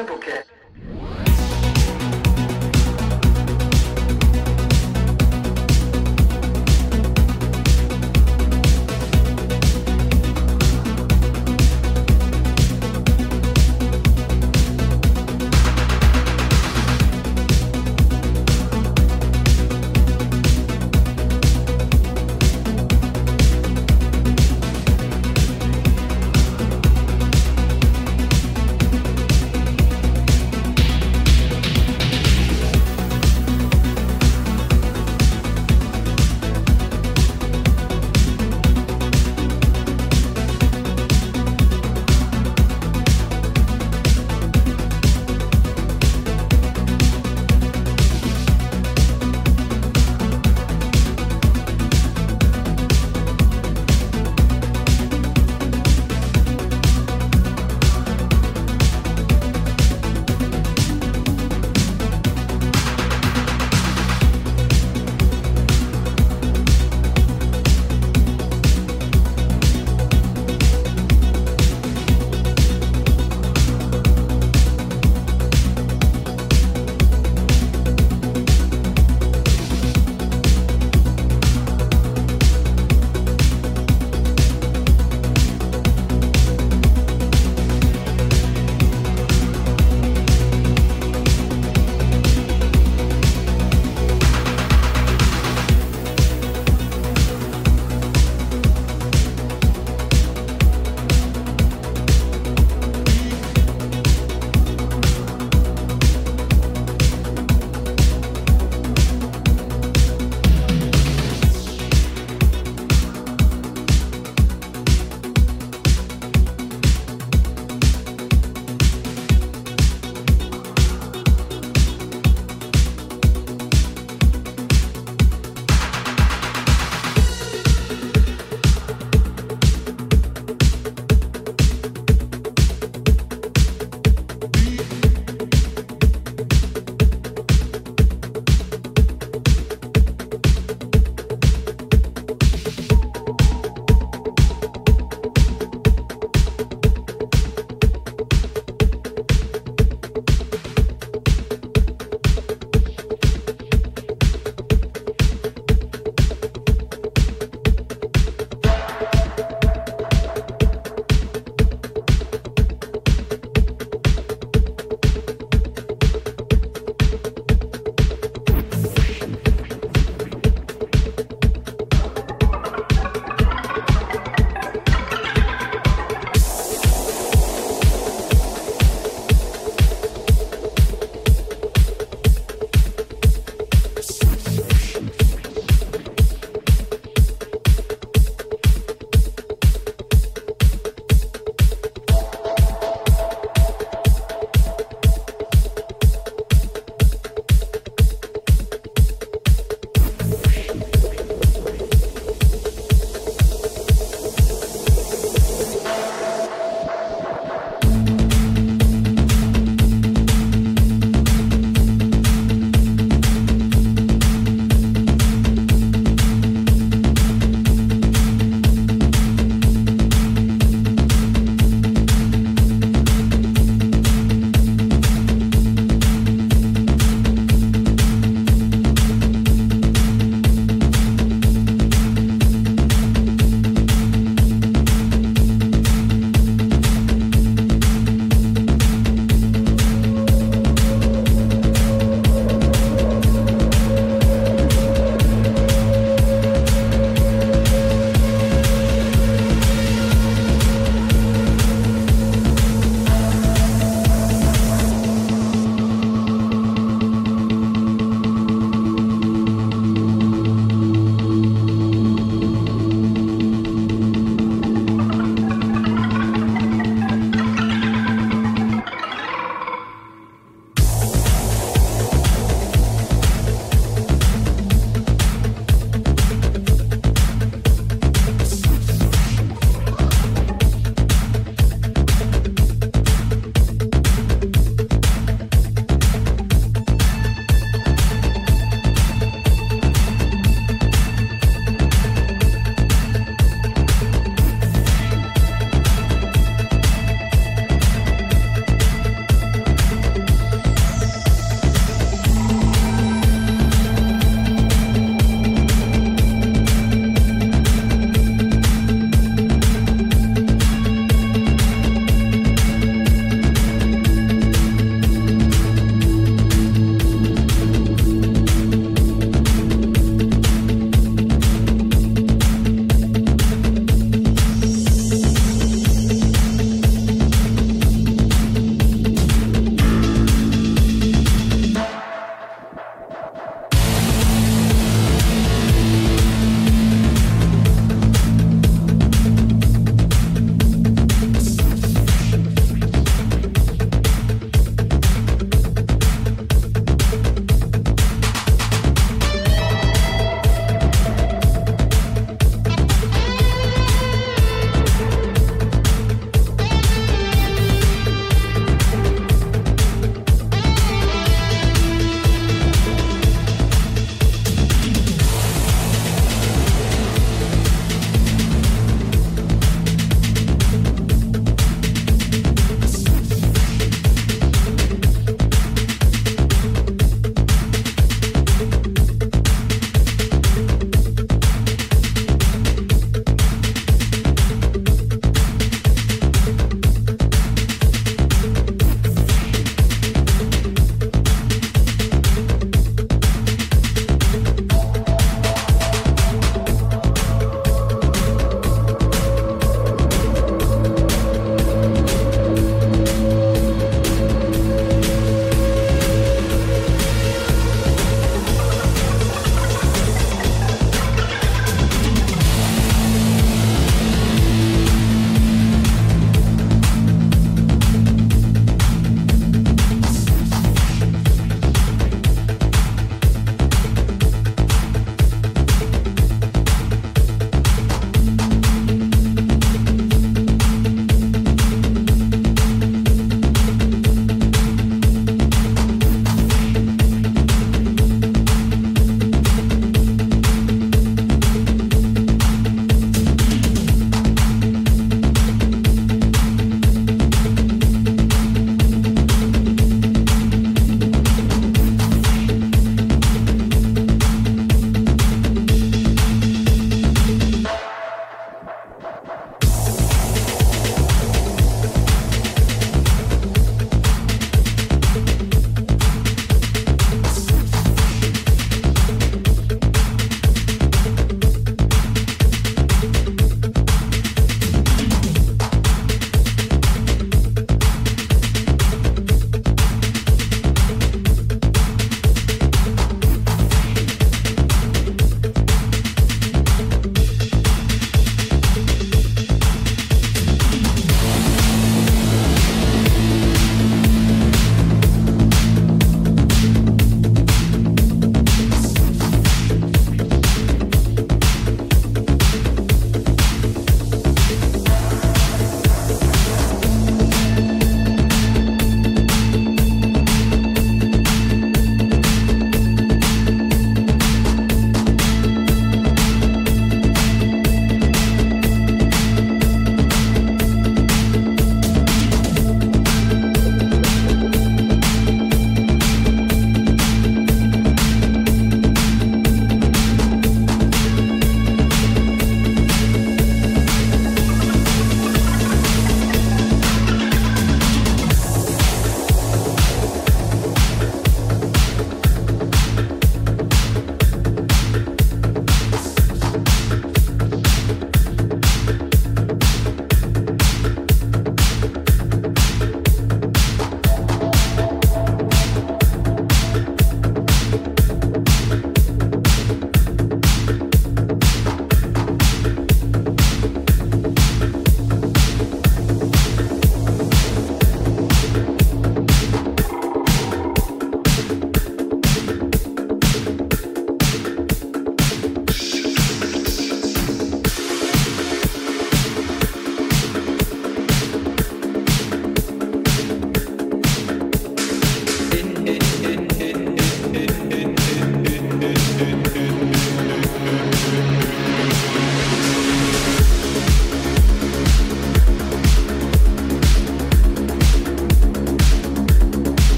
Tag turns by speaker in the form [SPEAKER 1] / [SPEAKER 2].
[SPEAKER 1] exemplo,